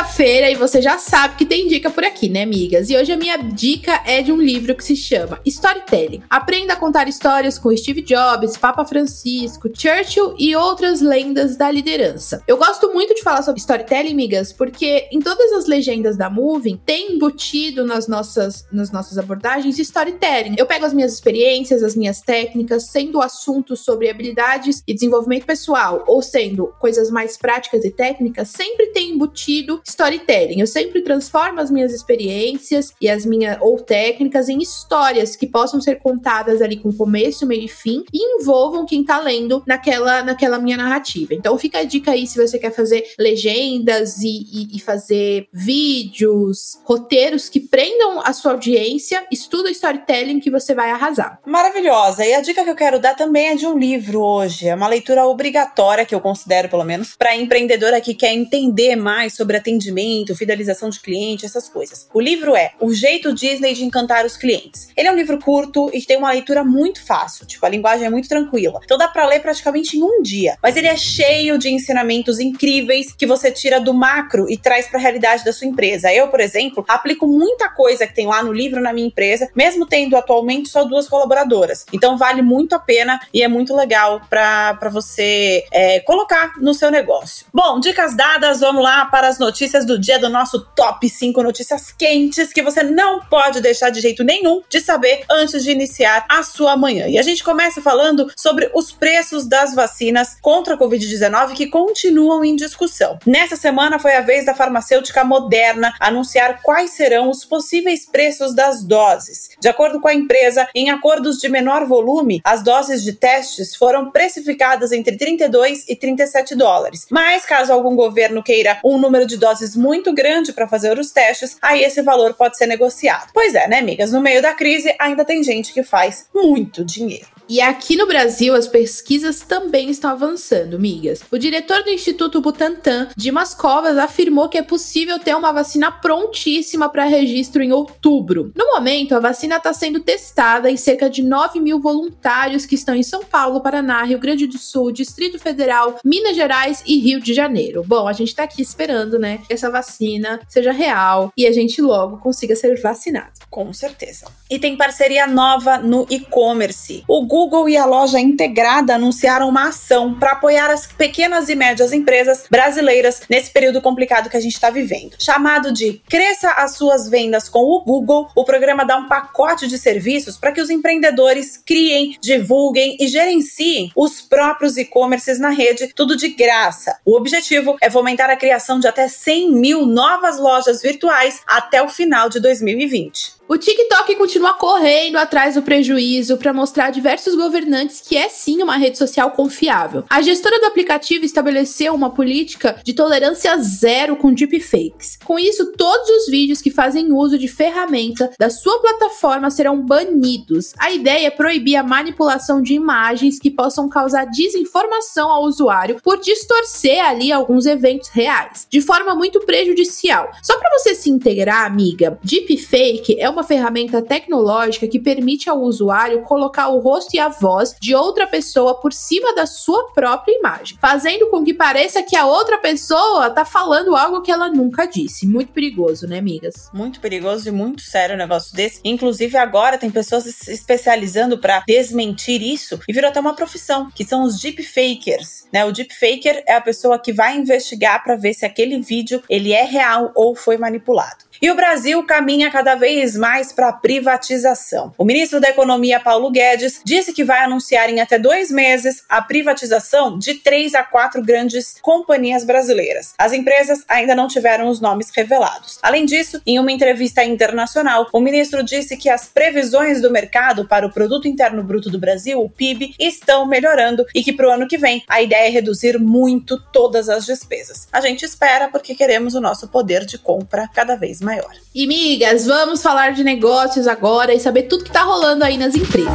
Terça-feira e você já sabe que tem dica por aqui, né, amigas? E hoje a minha dica é de um livro que se chama Storytelling. Aprenda a contar histórias com Steve Jobs, Papa Francisco, Churchill e outras lendas da liderança. Eu gosto muito de falar sobre storytelling, amigas, porque em todas as legendas da Moving tem embutido nas nossas, nas nossas abordagens storytelling. Eu pego as minhas experiências, as minhas técnicas, sendo assuntos sobre habilidades e desenvolvimento pessoal, ou sendo coisas mais práticas e técnicas, sempre tem embutido storytelling. Eu sempre transformo as minhas experiências e as minhas ou técnicas em histórias que possam ser contadas ali com começo, meio e fim e envolvam quem tá lendo naquela, naquela minha narrativa. Então fica a dica aí se você quer fazer legendas e, e, e fazer vídeos, roteiros que prendam a sua audiência, estuda storytelling que você vai arrasar. Maravilhosa. E a dica que eu quero dar também é de um livro hoje. É uma leitura obrigatória, que eu considero, pelo menos, para empreendedora que quer entender mais sobre atendimento atendimento, fidelização de cliente, essas coisas. O livro é O Jeito Disney de Encantar os Clientes. Ele é um livro curto e tem uma leitura muito fácil, tipo, a linguagem é muito tranquila. Então dá para ler praticamente em um dia. Mas ele é cheio de ensinamentos incríveis que você tira do macro e traz para a realidade da sua empresa. Eu, por exemplo, aplico muita coisa que tem lá no livro na minha empresa, mesmo tendo atualmente só duas colaboradoras. Então vale muito a pena e é muito legal para você é, colocar no seu negócio. Bom, dicas dadas, vamos lá para as notícias do dia do nosso top 5 notícias quentes que você não pode deixar de jeito nenhum de saber antes de iniciar a sua manhã. E a gente começa falando sobre os preços das vacinas contra a Covid-19 que continuam em discussão. Nessa semana foi a vez da farmacêutica Moderna anunciar quais serão os possíveis preços das doses. De acordo com a empresa, em acordos de menor volume, as doses de testes foram precificadas entre 32 e 37 dólares. Mas caso algum governo queira um número de doses muito grande para fazer os testes, aí esse valor pode ser negociado. Pois é, né, amigas? No meio da crise, ainda tem gente que faz muito dinheiro. E aqui no Brasil, as pesquisas também estão avançando, migas. O diretor do Instituto Butantan, Dimas Covas, afirmou que é possível ter uma vacina prontíssima para registro em outubro. No momento, a vacina está sendo testada em cerca de 9 mil voluntários que estão em São Paulo, Paraná, Rio Grande do Sul, Distrito Federal, Minas Gerais e Rio de Janeiro. Bom, a gente está aqui esperando, né, que essa vacina seja real e a gente logo consiga ser vacinado. Com certeza. E tem parceria nova no e-commerce. O Google Google e a loja integrada anunciaram uma ação para apoiar as pequenas e médias empresas brasileiras nesse período complicado que a gente está vivendo. Chamado de Cresça as suas vendas com o Google, o programa dá um pacote de serviços para que os empreendedores criem, divulguem e gerenciem os próprios e-commerces na rede, tudo de graça. O objetivo é fomentar a criação de até 100 mil novas lojas virtuais até o final de 2020. O TikTok continua correndo atrás do prejuízo para mostrar a diversos governantes que é sim uma rede social confiável. A gestora do aplicativo estabeleceu uma política de tolerância zero com deepfakes. Com isso, todos os vídeos que fazem uso de ferramenta da sua plataforma serão banidos. A ideia é proibir a manipulação de imagens que possam causar desinformação ao usuário por distorcer ali alguns eventos reais, de forma muito prejudicial. Só para você se integrar, amiga, deepfake é uma uma ferramenta tecnológica que permite ao usuário colocar o rosto e a voz de outra pessoa por cima da sua própria imagem, fazendo com que pareça que a outra pessoa tá falando algo que ela nunca disse. Muito perigoso, né, amigas? Muito perigoso e muito sério um negócio desse. Inclusive, agora tem pessoas se especializando para desmentir isso e virou até uma profissão, que são os deepfakers. Né? O deepfaker é a pessoa que vai investigar para ver se aquele vídeo ele é real ou foi manipulado. E o Brasil caminha cada vez mais para a privatização. O ministro da Economia, Paulo Guedes, disse que vai anunciar em até dois meses a privatização de três a quatro grandes companhias brasileiras. As empresas ainda não tiveram os nomes revelados. Além disso, em uma entrevista internacional, o ministro disse que as previsões do mercado para o Produto Interno Bruto do Brasil, o PIB, estão melhorando e que para o ano que vem a ideia é reduzir muito todas as despesas. A gente espera porque queremos o nosso poder de compra cada vez maior. E migas, vamos falar de negócios agora e saber tudo que está rolando aí nas empresas.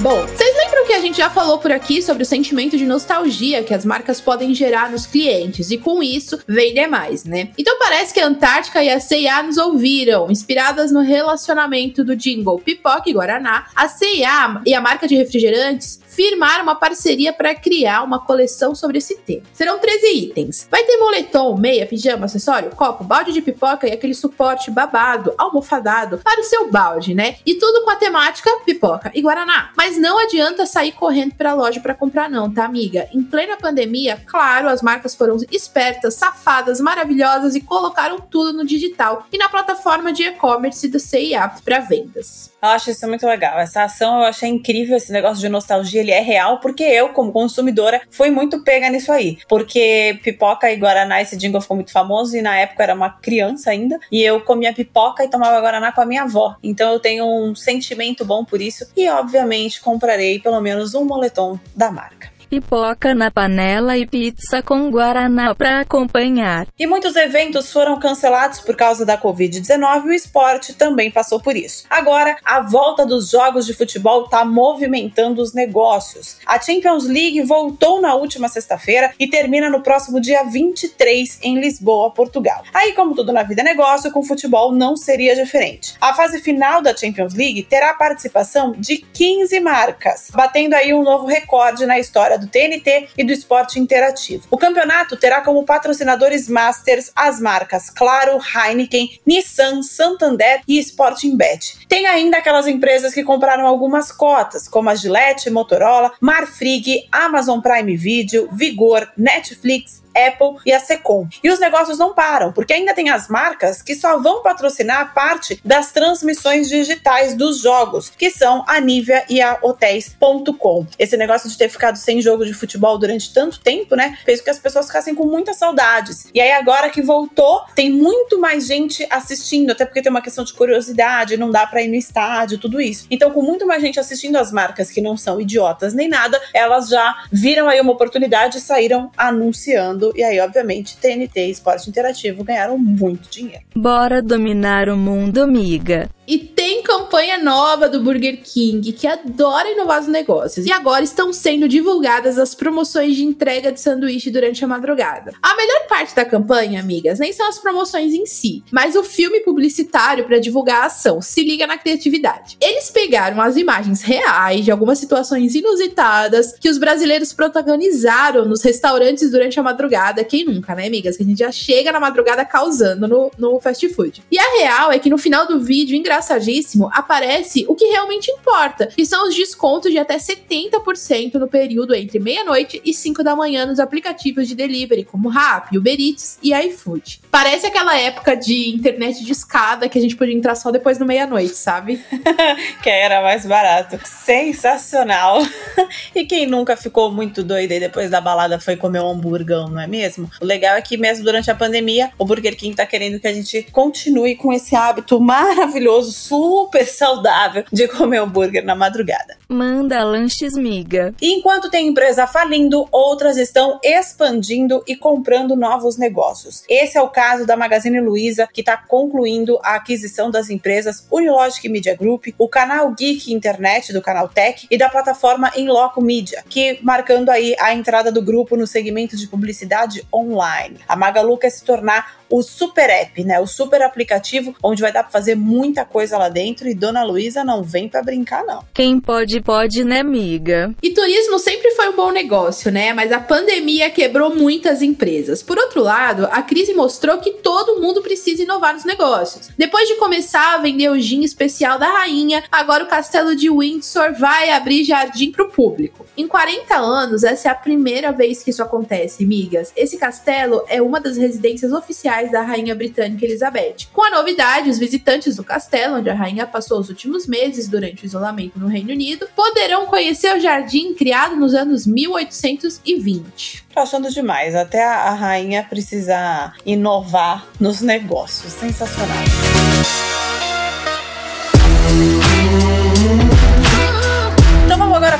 Bom, vocês lembram que a gente já falou por aqui sobre o sentimento de nostalgia que as marcas podem gerar nos clientes e com isso vender mais, né? Então parece que a Antártica e a C&A nos ouviram, inspiradas no relacionamento do jingle Pipoca e Guaraná. A C&A e a marca de refrigerantes firmar uma parceria para criar uma coleção sobre esse tema. Serão 13 itens. Vai ter moletom, meia, pijama, acessório, copo, balde de pipoca e aquele suporte babado, almofadado para o seu balde, né? E tudo com a temática pipoca e guaraná. Mas não adianta sair correndo para a loja para comprar não, tá, amiga? Em plena pandemia, claro, as marcas foram espertas, safadas, maravilhosas e colocaram tudo no digital e na plataforma de e-commerce do CIA para vendas. Eu acho isso muito legal. Essa ação eu achei incrível, esse negócio de nostalgia, ele é real, porque eu, como consumidora, fui muito pega nisso aí. Porque pipoca e Guaraná, esse jingle ficou muito famoso, e na época eu era uma criança ainda, e eu comia pipoca e tomava Guaraná com a minha avó. Então eu tenho um sentimento bom por isso, e obviamente comprarei pelo menos um moletom da marca pipoca na panela e pizza com guaraná para acompanhar. E muitos eventos foram cancelados por causa da Covid-19 e o esporte também passou por isso. Agora, a volta dos jogos de futebol está movimentando os negócios. A Champions League voltou na última sexta-feira e termina no próximo dia 23 em Lisboa, Portugal. Aí, como tudo na vida é negócio, com futebol não seria diferente. A fase final da Champions League terá a participação de 15 marcas, batendo aí um novo recorde na história do TNT e do esporte interativo. O campeonato terá como patrocinadores masters as marcas Claro, Heineken, Nissan, Santander e Sporting Bet. Tem ainda aquelas empresas que compraram algumas cotas, como a Gillette, Motorola, Marfrig, Amazon Prime Video, Vigor, Netflix, Apple e a Secom. E os negócios não param, porque ainda tem as marcas que só vão patrocinar parte das transmissões digitais dos jogos, que são a Nivea e a Hotéis.com. Esse negócio de ter ficado sem jogo de futebol durante tanto tempo, né, fez com que as pessoas ficassem com muitas saudades. E aí agora que voltou, tem muito mais gente assistindo, até porque tem uma questão de curiosidade, não dá para ir no estádio, tudo isso. Então, com muito mais gente assistindo as marcas que não são idiotas nem nada, elas já viram aí uma oportunidade e saíram anunciando mundo. E aí, obviamente, TNT e Esporte Interativo ganharam muito dinheiro. Bora dominar o mundo, amiga. E tem campanha nova do Burger King, que adora inovar os negócios. E agora estão sendo divulgadas as promoções de entrega de sanduíche durante a madrugada. A melhor parte da campanha, amigas, nem são as promoções em si, mas o filme publicitário para divulgar a ação. Se liga na criatividade. Eles pegaram as imagens reais de algumas situações inusitadas que os brasileiros protagonizaram nos restaurantes durante a madrugada. Quem nunca, né, amigas? Que a gente já chega na madrugada causando no, no fast food. E a real é que no final do vídeo, engraçadíssimo, aparece o que realmente importa, que são os descontos de até 70% no período entre meia-noite e 5 da manhã nos aplicativos de delivery, como Rappi, Uber Eats e iFood. Parece aquela época de internet de escada que a gente podia entrar só depois da meia-noite, sabe? que era mais barato. Sensacional! e quem nunca ficou muito doido e depois da balada foi comer um hamburgão, não é mesmo? O legal é que mesmo durante a pandemia, o Burger King tá querendo que a gente continue com esse hábito maravilhoso gostoso, super saudável de comer hambúrguer na madrugada. Manda lanches miga. Enquanto tem empresa falindo, outras estão expandindo e comprando novos negócios. Esse é o caso da Magazine Luiza, que está concluindo a aquisição das empresas Unilogic Media Group, o canal Geek Internet do canal Tech e da plataforma Inloco Media, que marcando aí a entrada do grupo no segmento de publicidade online. A Magalu quer se tornar o super app, né? O super aplicativo onde vai dar para fazer muita coisa lá dentro e Dona Luísa não vem para brincar não. Quem pode pode, né, amiga? E turismo sempre foi um bom negócio, né? Mas a pandemia quebrou muitas empresas. Por outro lado, a crise mostrou que todo mundo precisa inovar nos negócios. Depois de começar a vender o gin especial da rainha, agora o castelo de Windsor vai abrir jardim para o público. Em 40 anos, essa é a primeira vez que isso acontece, migas. Esse castelo é uma das residências oficiais da rainha britânica Elizabeth. Com a novidade, os visitantes do castelo, onde a rainha passou os últimos meses durante o isolamento no Reino Unido, poderão conhecer o jardim criado nos anos 1820. Tô achando demais. Até a rainha precisar inovar nos negócios. Sensacional.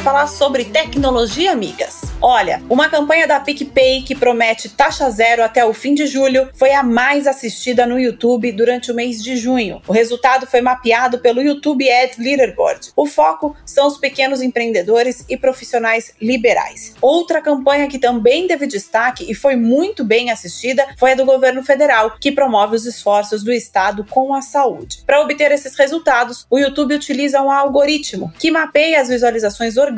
Falar sobre tecnologia, amigas. Olha, uma campanha da PicPay que promete taxa zero até o fim de julho foi a mais assistida no YouTube durante o mês de junho. O resultado foi mapeado pelo YouTube Ads Leaderboard. O foco são os pequenos empreendedores e profissionais liberais. Outra campanha que também teve destaque e foi muito bem assistida foi a do governo federal, que promove os esforços do Estado com a saúde. Para obter esses resultados, o YouTube utiliza um algoritmo que mapeia as visualizações orgânicas,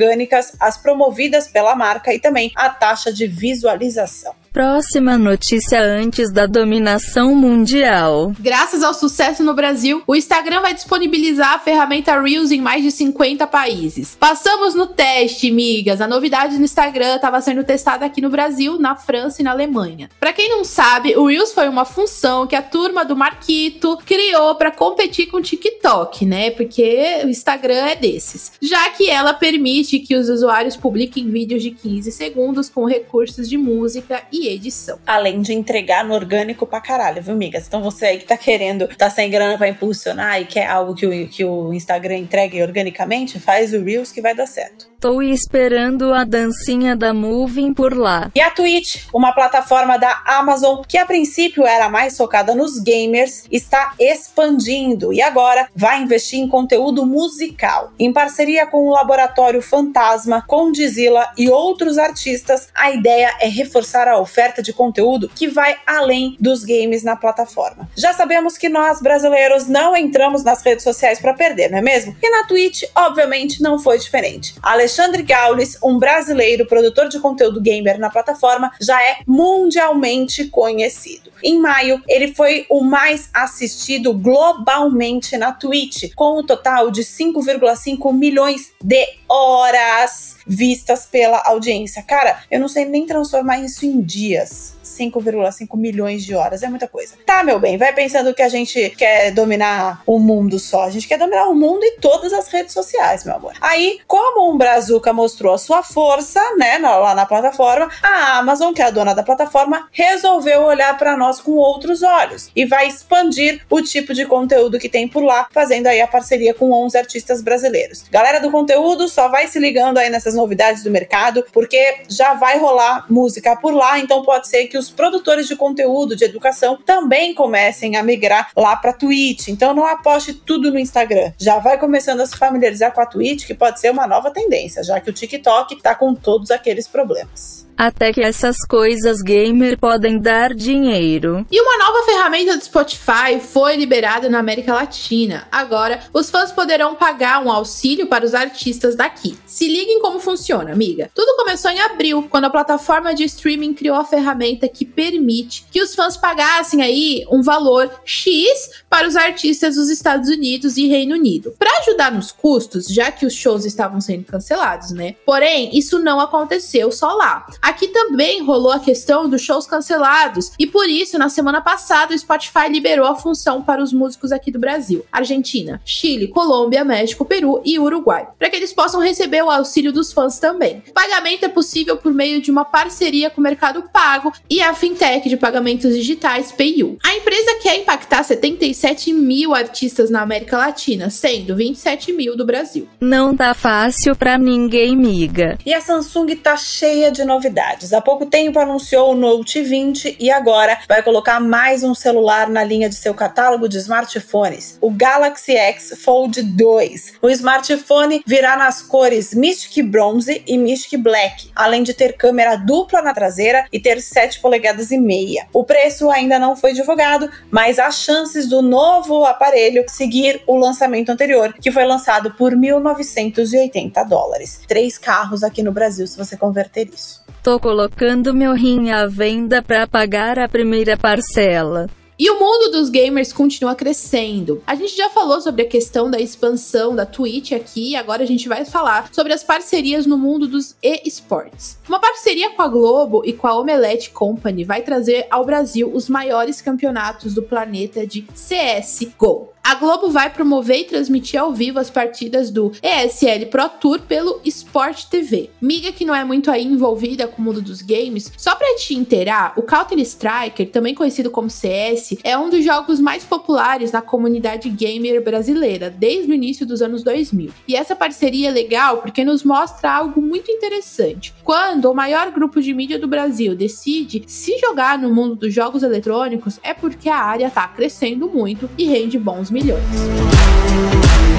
as promovidas pela marca e também a taxa de visualização. Próxima notícia antes da dominação mundial. Graças ao sucesso no Brasil, o Instagram vai disponibilizar a ferramenta Reels em mais de 50 países. Passamos no teste, migas. A novidade no Instagram estava sendo testada aqui no Brasil, na França e na Alemanha. Para quem não sabe, o Reels foi uma função que a turma do Marquito criou para competir com o TikTok, né? Porque o Instagram é desses. Já que ela permite que os usuários publiquem vídeos de 15 segundos com recursos de música e edição. Além de entregar no orgânico pra caralho, viu, migas? Então você aí que tá querendo, tá sem grana pra impulsionar e quer algo que o, que o Instagram entregue organicamente, faz o Reels que vai dar certo. Tô esperando a dancinha da Moving por lá. E a Twitch, uma plataforma da Amazon que a princípio era mais focada nos gamers, está expandindo e agora vai investir em conteúdo musical. Em parceria com o Laboratório Fantasma, Condizila e outros artistas, a ideia é reforçar a oferta de conteúdo que vai além dos games na plataforma. Já sabemos que nós brasileiros não entramos nas redes sociais para perder, não é mesmo? E na Twitch, obviamente, não foi diferente. Alexandre Gaules, um brasileiro produtor de conteúdo gamer na plataforma, já é mundialmente conhecido. Em maio, ele foi o mais assistido globalmente na Twitch, com um total de 5,5 milhões de horas vistas pela audiência. Cara, eu não sei nem transformar isso em dias. 5,5 milhões de horas. É muita coisa. Tá, meu bem, vai pensando que a gente quer dominar o mundo só. A gente quer dominar o mundo e todas as redes sociais, meu amor. Aí, como um Brazuca mostrou a sua força, né, lá na plataforma, a Amazon, que é a dona da plataforma, resolveu olhar para nós com outros olhos e vai expandir o tipo de conteúdo que tem por lá, fazendo aí a parceria com 11 artistas brasileiros. Galera do conteúdo, só vai se ligando aí nessas novidades do mercado, porque já vai rolar música por lá, então pode ser que os produtores de conteúdo de educação também comecem a migrar lá para Twitch. Então não aposte tudo no Instagram. Já vai começando a se familiarizar com a Twitch, que pode ser uma nova tendência, já que o TikTok tá com todos aqueles problemas. Até que essas coisas gamer podem dar dinheiro. E uma nova ferramenta do Spotify foi liberada na América Latina. Agora, os fãs poderão pagar um auxílio para os artistas daqui. Se liguem como funciona, amiga. Tudo começou em abril, quando a plataforma de streaming criou a ferramenta que permite que os fãs pagassem aí um valor X para os artistas dos Estados Unidos e Reino Unido. Para ajudar nos custos, já que os shows estavam sendo cancelados, né? Porém, isso não aconteceu só lá. Aqui também rolou a questão dos shows cancelados, e por isso, na semana passada, o Spotify liberou a função para os músicos aqui do Brasil: Argentina, Chile, Colômbia, México, Peru e Uruguai, para que eles possam receber o auxílio dos fãs também. O pagamento é possível por meio de uma parceria com o Mercado Pago e a fintech de pagamentos digitais PayU. A empresa quer impactar 77 mil artistas na América Latina, sendo 27 mil do Brasil. Não tá fácil pra ninguém, miga. E a Samsung tá cheia de novidades novidades. Há pouco tempo anunciou o Note 20 e agora vai colocar mais um celular na linha de seu catálogo de smartphones, o Galaxy X Fold 2. O smartphone virá nas cores Mystic Bronze e Mystic Black, além de ter câmera dupla na traseira e ter 7 polegadas e meia. O preço ainda não foi divulgado, mas há chances do novo aparelho seguir o lançamento anterior, que foi lançado por 1.980 dólares. Três carros aqui no Brasil, se você converter isso. Tô colocando meu rim à venda para pagar a primeira parcela. E o mundo dos gamers continua crescendo. A gente já falou sobre a questão da expansão da Twitch aqui, agora a gente vai falar sobre as parcerias no mundo dos e-sports. Uma parceria com a Globo e com a Omelette Company vai trazer ao Brasil os maiores campeonatos do planeta de CSGO. A Globo vai promover e transmitir ao vivo as partidas do ESL Pro Tour pelo Sport TV. Miga que não é muito aí envolvida com o mundo dos games, só pra te inteirar, o Counter Striker, também conhecido como CS, é um dos jogos mais populares na comunidade gamer brasileira desde o início dos anos 2000. E essa parceria é legal porque nos mostra algo muito interessante. Quando o maior grupo de mídia do Brasil decide se jogar no mundo dos jogos eletrônicos, é porque a área tá crescendo muito e rende bons milhões.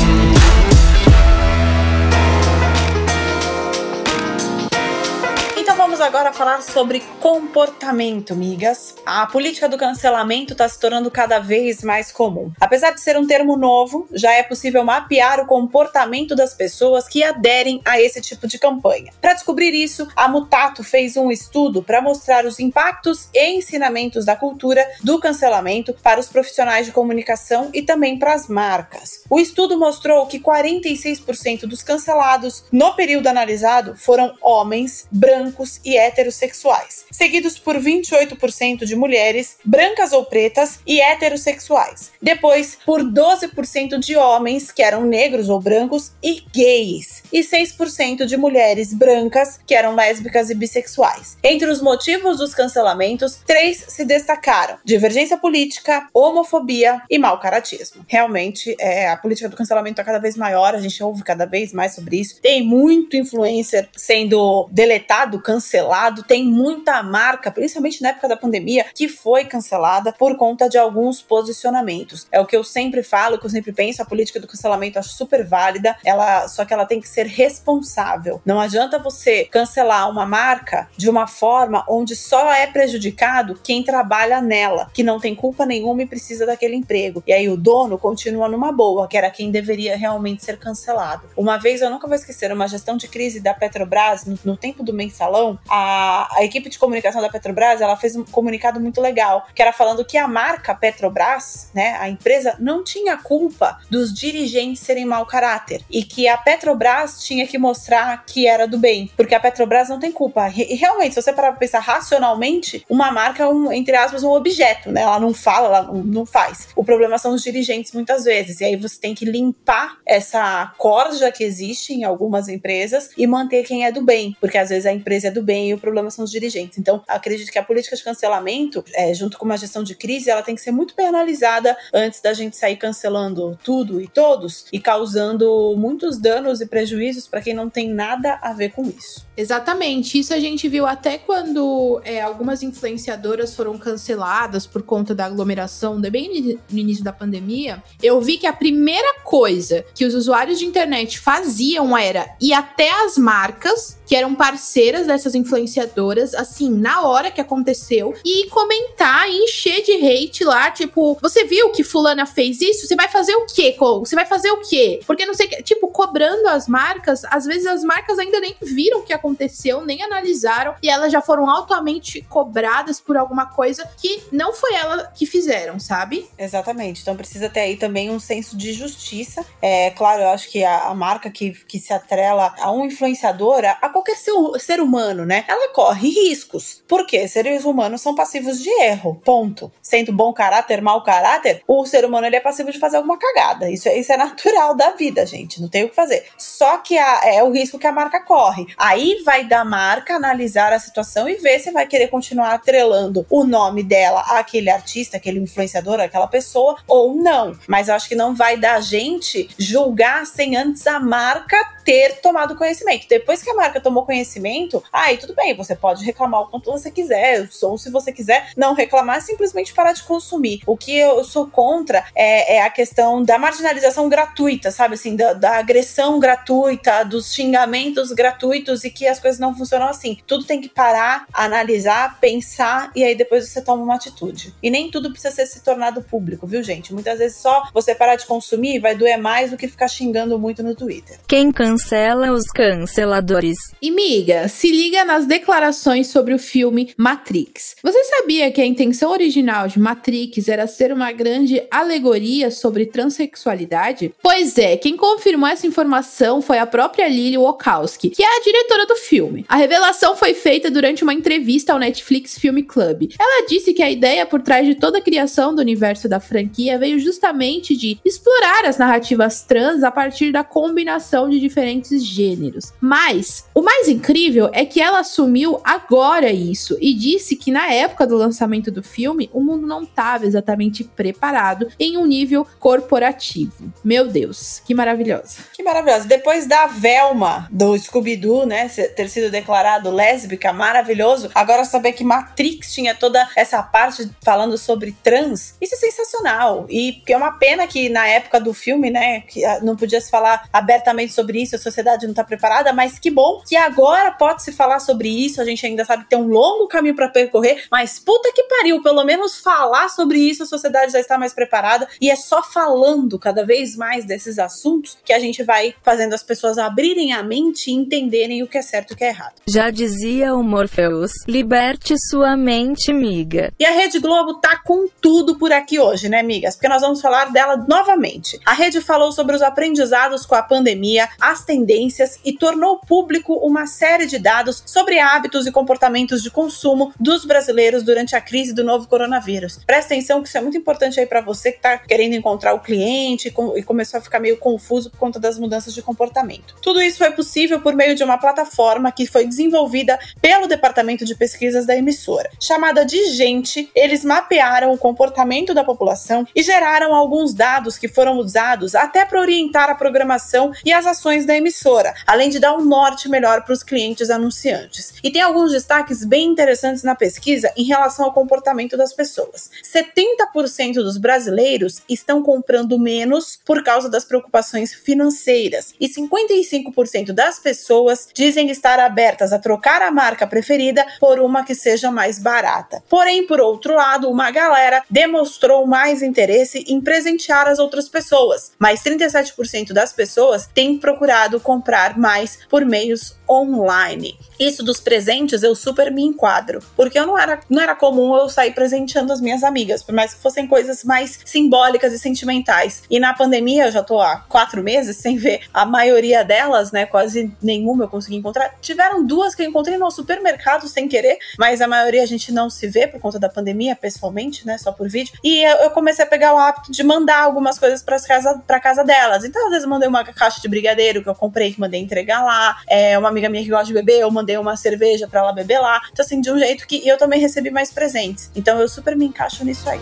Agora falar sobre comportamento, migas. A política do cancelamento está se tornando cada vez mais comum. Apesar de ser um termo novo, já é possível mapear o comportamento das pessoas que aderem a esse tipo de campanha. Para descobrir isso, a Mutato fez um estudo para mostrar os impactos e ensinamentos da cultura do cancelamento para os profissionais de comunicação e também para as marcas. O estudo mostrou que 46% dos cancelados no período analisado foram homens brancos e heterossexuais, seguidos por 28% de mulheres brancas ou pretas e heterossexuais. Depois, por 12% de homens que eram negros ou brancos e gays, e 6% de mulheres brancas que eram lésbicas e bissexuais. Entre os motivos dos cancelamentos, três se destacaram: divergência política, homofobia e mau caratismo. Realmente, é, a política do cancelamento é cada vez maior, a gente ouve cada vez mais sobre isso. Tem muito influencer sendo deletado, cancelado cancelado, tem muita marca, principalmente na época da pandemia, que foi cancelada por conta de alguns posicionamentos. É o que eu sempre falo, que eu sempre penso, a política do cancelamento eu acho super válida, ela só que ela tem que ser responsável. Não adianta você cancelar uma marca de uma forma onde só é prejudicado quem trabalha nela, que não tem culpa nenhuma e precisa daquele emprego. E aí o dono continua numa boa, que era quem deveria realmente ser cancelado. Uma vez eu nunca vou esquecer uma gestão de crise da Petrobras no, no tempo do mensalão, a, a equipe de comunicação da Petrobras ela fez um comunicado muito legal, que era falando que a marca Petrobras, né, a empresa, não tinha culpa dos dirigentes serem mau caráter e que a Petrobras tinha que mostrar que era do bem, porque a Petrobras não tem culpa. E realmente, se você parar pra pensar racionalmente, uma marca é um, entre aspas, um objeto, né? Ela não fala, ela não, não faz. O problema são os dirigentes muitas vezes. E aí você tem que limpar essa corja que existe em algumas empresas e manter quem é do bem, porque às vezes a empresa é do bem e o problema são os dirigentes. Então, acredito que a política de cancelamento, é, junto com uma gestão de crise, ela tem que ser muito penalizada antes da gente sair cancelando tudo e todos e causando muitos danos e prejuízos para quem não tem nada a ver com isso. Exatamente. Isso a gente viu até quando é, algumas influenciadoras foram canceladas por conta da aglomeração, bem no início da pandemia. Eu vi que a primeira coisa que os usuários de internet faziam era ir até as marcas que eram parceiras dessas influenciadoras, assim, na hora que aconteceu, e comentar e encher de hate lá, tipo, você viu que fulana fez isso? Você vai fazer o quê, Cole? Você vai fazer o quê? Porque não sei, tipo, cobrando as marcas, às vezes as marcas ainda nem viram o que aconteceu, nem analisaram, e elas já foram altamente cobradas por alguma coisa que não foi ela que fizeram, sabe? Exatamente. Então precisa ter aí também um senso de justiça. É claro, eu acho que a, a marca que, que se atrela a um influenciador, a qualquer ser, humano, né? Ela corre riscos. Porque seres humanos são passivos de erro. Ponto. Sendo bom caráter, mau caráter, o ser humano ele é passivo de fazer alguma cagada. Isso, isso é natural da vida, gente. Não tem o que fazer. Só que a, é o risco que a marca corre. Aí vai da marca analisar a situação e ver se vai querer continuar atrelando o nome dela àquele artista, aquele influenciador, aquela pessoa, ou não. Mas eu acho que não vai da gente julgar sem antes a marca ter tomado conhecimento. Depois que a marca tomou conhecimento, aí tudo bem, você pode reclamar o quanto você quiser, ou se você quiser não reclamar, simplesmente parar de consumir. O que eu sou contra é, é a questão da marginalização gratuita, sabe assim, da, da agressão gratuita, dos xingamentos gratuitos e que as coisas não funcionam assim. Tudo tem que parar, analisar, pensar e aí depois você toma uma atitude. E nem tudo precisa ser se tornado público, viu, gente? Muitas vezes só você parar de consumir vai doer mais do que ficar xingando muito no Twitter. Quem cancela os canceladores? E miga, se liga nas declarações sobre o filme Matrix. Você sabia que a intenção original de Matrix era ser uma grande alegoria sobre transexualidade? Pois é, quem confirmou essa informação foi a própria Lily Wachowski, que é a diretora do filme. A revelação foi feita durante uma entrevista ao Netflix Film Club. Ela disse que a ideia por trás de toda a criação do universo da franquia veio justamente de explorar as narrativas trans a partir da combinação de diferentes gêneros. Mas o mais incrível é que ela assumiu agora isso e disse que na época do lançamento do filme o mundo não estava exatamente preparado em um nível corporativo. Meu Deus, que maravilhosa. Que maravilhosa. Depois da Velma do Scooby-Doo, né, ter sido declarado lésbica, maravilhoso. Agora saber que Matrix tinha toda essa parte falando sobre trans, isso é sensacional. E é uma pena que na época do filme, né, que ah, não podia se falar abertamente sobre isso, a sociedade não está preparada, mas que bom que agora pode se falar sobre isso. A gente ainda sabe que tem um longo caminho para percorrer, mas puta que pariu, pelo menos falar sobre isso, a sociedade já está mais preparada e é só falando cada vez mais desses assuntos que a gente vai fazendo as pessoas abrirem a mente e entenderem o que é certo e o que é errado. Já dizia o Morpheus, liberte sua mente, miga. E a Rede Globo tá com tudo por aqui hoje, né, amigas? Porque nós vamos falar dela novamente. A rede falou sobre os aprendizados com a pandemia, as tendências e tornou público uma série de dados sobre hábitos e comportamentos de consumo dos brasileiros durante a crise do novo coronavírus. Presta atenção que isso é muito importante aí para você que tá querendo encontrar o cliente e começou a ficar meio confuso por conta das mudanças de comportamento. Tudo isso foi possível por meio de uma plataforma que foi desenvolvida pelo departamento de pesquisas da emissora. Chamada de Gente, eles mapearam o comportamento da população e geraram alguns dados que foram usados até para orientar a programação e as ações da emissora, além de dar um norte melhor para os clientes anunciantes. E tem alguns destaques bem interessantes na pesquisa em relação ao comportamento das pessoas. 70% dos brasileiros estão comprando menos por causa das preocupações financeiras e 55% das pessoas dizem estar abertas a trocar a marca preferida por uma que seja mais barata. Porém, por outro lado, uma galera demonstrou mais interesse em presentear as outras pessoas, mas 37% das pessoas têm procurado comprar mais por meios online. Isso dos presentes eu super me enquadro, porque eu não era, não era comum eu sair presenteando as minhas amigas, por mais que fossem coisas mais simbólicas e sentimentais. E na pandemia, eu já tô há quatro meses sem ver a maioria delas, né? Quase nenhuma eu consegui encontrar. Tiveram duas que eu encontrei no supermercado sem querer, mas a maioria a gente não se vê por conta da pandemia, pessoalmente, né? Só por vídeo. E eu comecei a pegar o hábito de mandar algumas coisas para casa, pra casa delas. Então, às vezes, mandei uma caixa de brigadeiro que eu comprei, que mandei entregar lá. É, uma amiga minha que gosta de beber, eu mandei uma cerveja para ela beber lá. Então, assim, de um jeito que eu também recebi mais presentes. Então, eu super me encaixo nisso aí.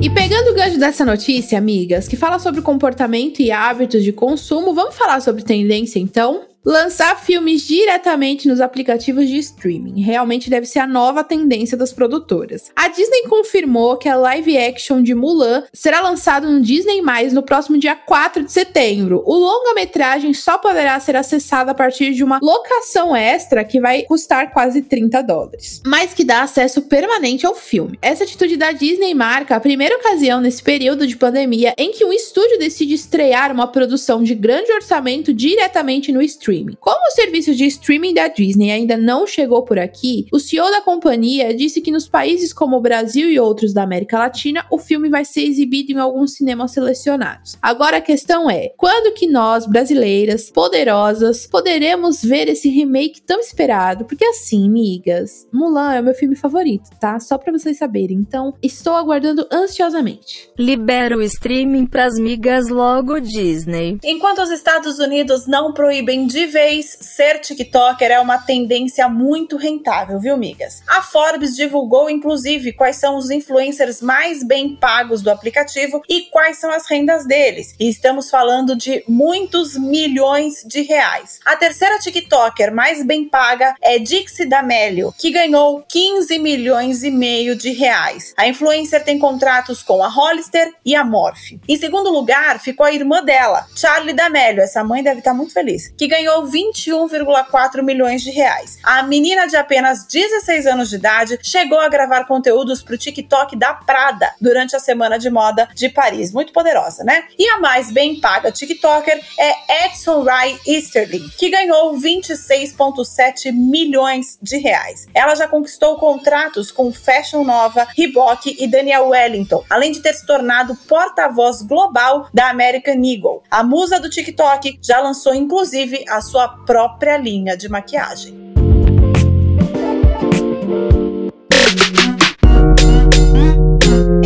E pegando o gancho dessa notícia, amigas, que fala sobre comportamento e hábitos de consumo, vamos falar sobre tendência então? Lançar filmes diretamente nos aplicativos de streaming realmente deve ser a nova tendência das produtoras. A Disney confirmou que a live action de Mulan será lançado no Disney no próximo dia 4 de setembro. O longa-metragem só poderá ser acessado a partir de uma locação extra que vai custar quase 30 dólares, mas que dá acesso permanente ao filme. Essa atitude da Disney marca a primeira ocasião nesse período de pandemia em que um estúdio decide estrear uma produção de grande orçamento diretamente no streaming streaming. Como o serviço de streaming da Disney ainda não chegou por aqui, o CEO da companhia disse que nos países como o Brasil e outros da América Latina, o filme vai ser exibido em alguns cinemas selecionados. Agora a questão é, quando que nós, brasileiras, poderosas, poderemos ver esse remake tão esperado? Porque assim, migas, Mulan é o meu filme favorito, tá? Só para vocês saberem. Então, estou aguardando ansiosamente. Libera o streaming pras migas logo, Disney. Enquanto os Estados Unidos não proíbem de vez, ser TikToker é uma tendência muito rentável, viu, migas? A Forbes divulgou, inclusive, quais são os influencers mais bem pagos do aplicativo e quais são as rendas deles. E estamos falando de muitos milhões de reais. A terceira TikToker mais bem paga é Dixie D'Amelio, que ganhou 15 milhões e meio de reais. A influencer tem contratos com a Hollister e a Morphe. Em segundo lugar, ficou a irmã dela, Charlie D'Amelio. Essa mãe deve estar muito feliz, que ganhou 21,4 milhões de reais. A menina de apenas 16 anos de idade chegou a gravar conteúdos para o TikTok da Prada durante a semana de moda de Paris. Muito poderosa, né? E a mais bem paga TikToker é Edson Rai Easterling, que ganhou 26,7 milhões de reais. Ela já conquistou contratos com Fashion Nova, Reebok e Daniel Wellington, além de ter se tornado porta-voz global da American Eagle. A musa do TikTok já lançou inclusive a sua própria linha de maquiagem.